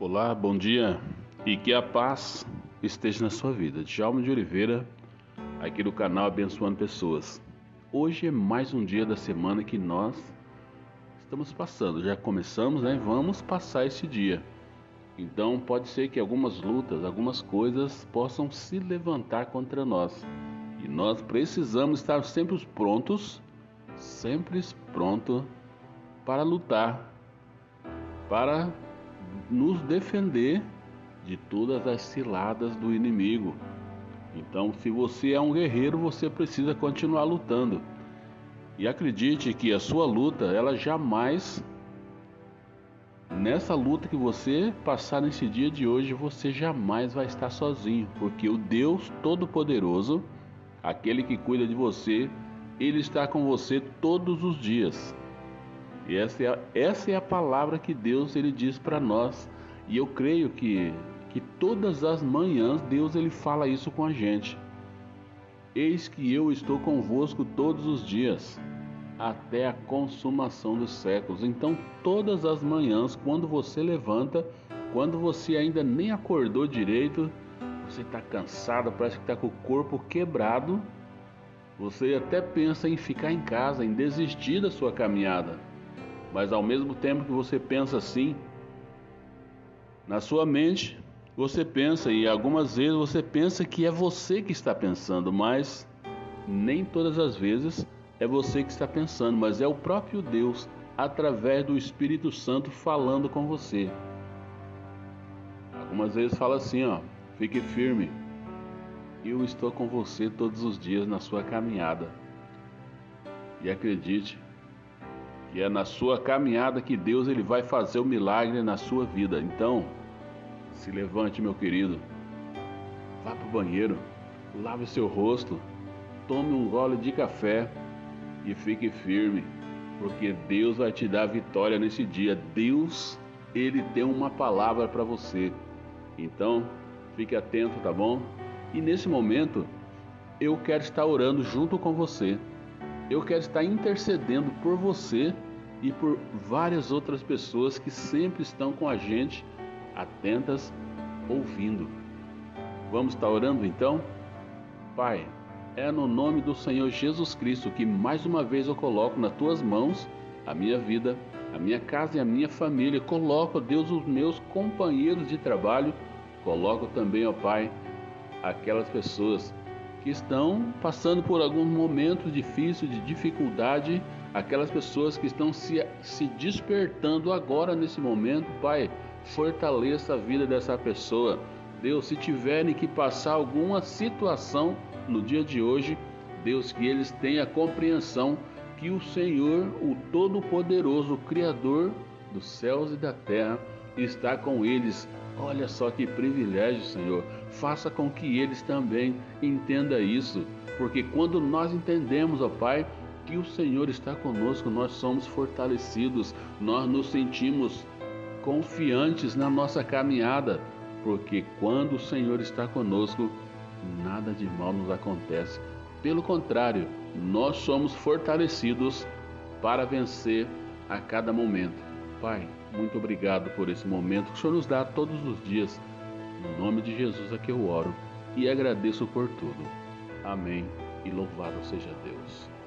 Olá, bom dia e que a paz esteja na sua vida. Djalma de Oliveira, aqui do canal Abençoando Pessoas. Hoje é mais um dia da semana que nós estamos passando. Já começamos, né? Vamos passar esse dia. Então pode ser que algumas lutas, algumas coisas possam se levantar contra nós. E nós precisamos estar sempre prontos, sempre pronto para lutar, para nos defender de todas as ciladas do inimigo. Então, se você é um guerreiro, você precisa continuar lutando. E acredite que a sua luta, ela jamais nessa luta que você passar nesse dia de hoje, você jamais vai estar sozinho, porque o Deus Todo-Poderoso, aquele que cuida de você, ele está com você todos os dias. E essa é, a, essa é a palavra que Deus ele diz para nós. E eu creio que, que todas as manhãs Deus ele fala isso com a gente. Eis que eu estou convosco todos os dias, até a consumação dos séculos. Então, todas as manhãs, quando você levanta, quando você ainda nem acordou direito, você está cansado, parece que está com o corpo quebrado, você até pensa em ficar em casa, em desistir da sua caminhada. Mas ao mesmo tempo que você pensa assim, na sua mente você pensa e algumas vezes você pensa que é você que está pensando, mas nem todas as vezes é você que está pensando, mas é o próprio Deus através do Espírito Santo falando com você. Algumas vezes fala assim, ó, fique firme. Eu estou com você todos os dias na sua caminhada. E acredite, que é na sua caminhada que Deus ele vai fazer o milagre na sua vida. Então, se levante, meu querido, vá para o banheiro, lave seu rosto, tome um gole de café e fique firme, porque Deus vai te dar vitória nesse dia. Deus, ele tem uma palavra para você. Então, fique atento, tá bom? E nesse momento, eu quero estar orando junto com você eu quero estar intercedendo por você e por várias outras pessoas que sempre estão com a gente, atentas, ouvindo. Vamos estar orando então? Pai, é no nome do Senhor Jesus Cristo que mais uma vez eu coloco nas tuas mãos a minha vida, a minha casa e a minha família. Coloco, Deus, os meus companheiros de trabalho. Coloco também, ó Pai, aquelas pessoas que estão passando por alguns momentos difíceis, de dificuldade, aquelas pessoas que estão se, se despertando agora nesse momento, Pai, fortaleça a vida dessa pessoa. Deus, se tiverem que passar alguma situação no dia de hoje, Deus, que eles tenham a compreensão que o Senhor, o Todo-Poderoso, Criador dos céus e da terra, está com eles. Olha só que privilégio, Senhor faça com que eles também entendam isso, porque quando nós entendemos, ó Pai, que o Senhor está conosco, nós somos fortalecidos, nós nos sentimos confiantes na nossa caminhada, porque quando o Senhor está conosco, nada de mal nos acontece. Pelo contrário, nós somos fortalecidos para vencer a cada momento. Pai, muito obrigado por esse momento que o Senhor nos dá todos os dias no nome de Jesus é que eu oro e agradeço por tudo. Amém. E louvado seja Deus.